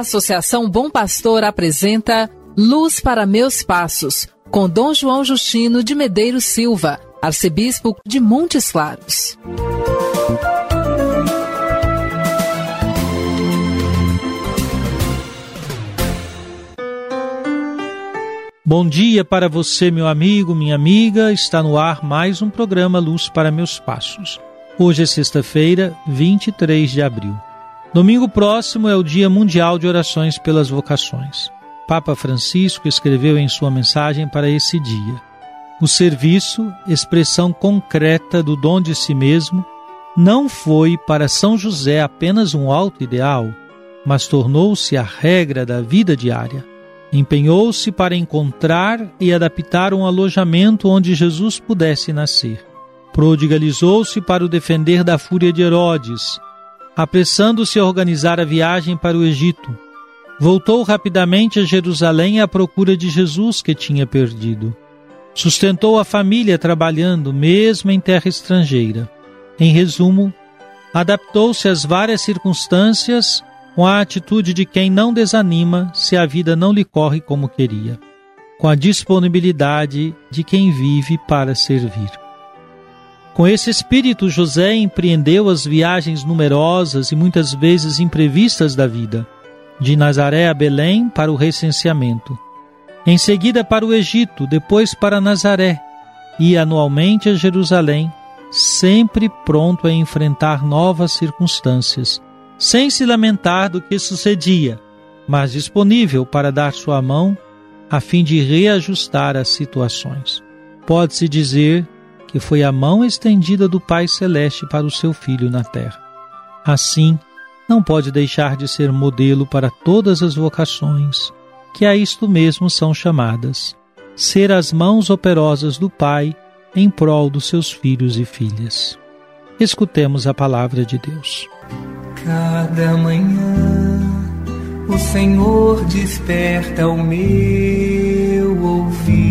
Associação Bom Pastor apresenta Luz para Meus Passos, com Dom João Justino de Medeiros Silva, arcebispo de Montes Claros. Bom dia para você, meu amigo, minha amiga. Está no ar mais um programa Luz para Meus Passos. Hoje é sexta-feira, 23 de abril. Domingo próximo é o Dia Mundial de Orações pelas Vocações. Papa Francisco escreveu em sua mensagem para esse dia: O serviço, expressão concreta do dom de si mesmo, não foi para São José apenas um alto ideal, mas tornou-se a regra da vida diária. Empenhou-se para encontrar e adaptar um alojamento onde Jesus pudesse nascer. Prodigalizou-se para o defender da fúria de Herodes, apressando-se a organizar a viagem para o Egito. Voltou rapidamente a Jerusalém à procura de Jesus que tinha perdido. Sustentou a família trabalhando, mesmo em terra estrangeira. Em resumo, adaptou-se às várias circunstâncias com a atitude de quem não desanima se a vida não lhe corre como queria, com a disponibilidade de quem vive para servir. Com esse espírito, José empreendeu as viagens numerosas e muitas vezes imprevistas da vida, de Nazaré a Belém para o recenseamento, em seguida para o Egito, depois para Nazaré e anualmente a Jerusalém, sempre pronto a enfrentar novas circunstâncias sem se lamentar do que sucedia, mas disponível para dar sua mão a fim de reajustar as situações. Pode-se dizer que foi a mão estendida do Pai Celeste para o seu filho na terra. Assim, não pode deixar de ser modelo para todas as vocações, que a isto mesmo são chamadas: ser as mãos operosas do Pai em prol dos seus filhos e filhas. Escutemos a palavra de Deus. Cada manhã o Senhor desperta o meu ouvido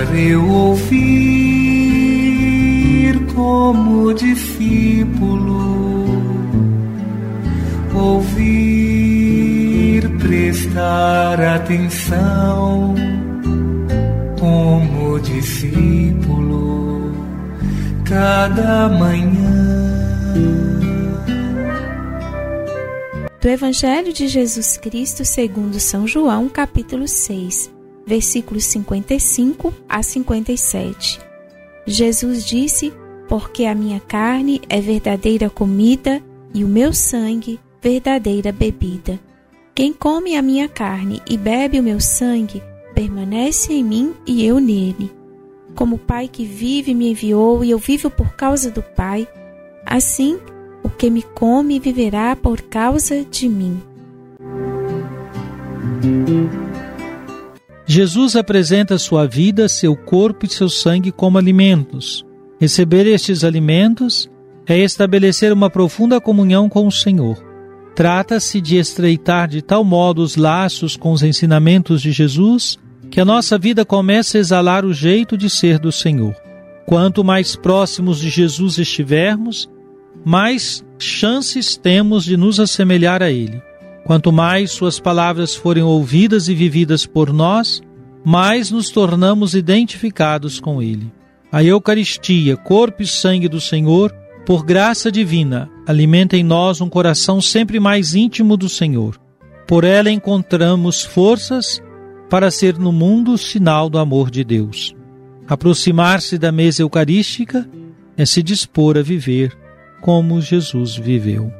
para eu ouvir como discípulo, ouvir, prestar atenção como discípulo cada manhã. Do Evangelho de Jesus Cristo segundo São João, capítulo 6, versículos 55 a 57. Jesus disse: Porque a minha carne é verdadeira comida e o meu sangue verdadeira bebida. Quem come a minha carne e bebe o meu sangue permanece em mim e eu nele. Como o Pai que vive me enviou e eu vivo por causa do Pai, assim o que me come viverá por causa de mim. Jesus apresenta sua vida, seu corpo e seu sangue como alimentos. Receber estes alimentos é estabelecer uma profunda comunhão com o Senhor. Trata-se de estreitar de tal modo os laços com os ensinamentos de Jesus que a nossa vida começa a exalar o jeito de ser do Senhor. Quanto mais próximos de Jesus estivermos, mais chances temos de nos assemelhar a Ele. Quanto mais Suas palavras forem ouvidas e vividas por nós, mais nos tornamos identificados com Ele. A Eucaristia, corpo e sangue do Senhor, por graça divina, alimenta em nós um coração sempre mais íntimo do Senhor. Por ela encontramos forças para ser no mundo sinal do amor de Deus. Aproximar-se da mesa eucarística é se dispor a viver como Jesus viveu.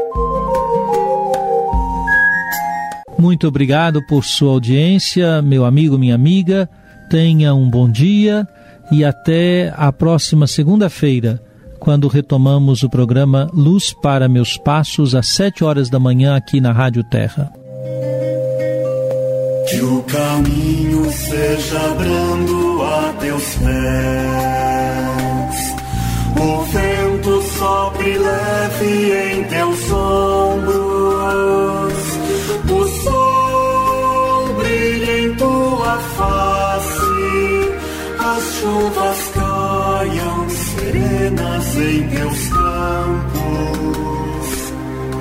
Muito obrigado por sua audiência, meu amigo, minha amiga. Tenha um bom dia e até a próxima segunda-feira, quando retomamos o programa Luz para Meus Passos, às sete horas da manhã, aqui na Rádio Terra. Que o caminho seja brando a teus pés, o vento sopre leve em teus ombros,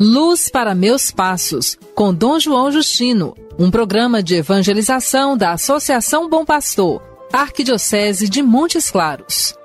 Luz para Meus Passos, com Dom João Justino, um programa de evangelização da Associação Bom Pastor, Arquidiocese de Montes Claros.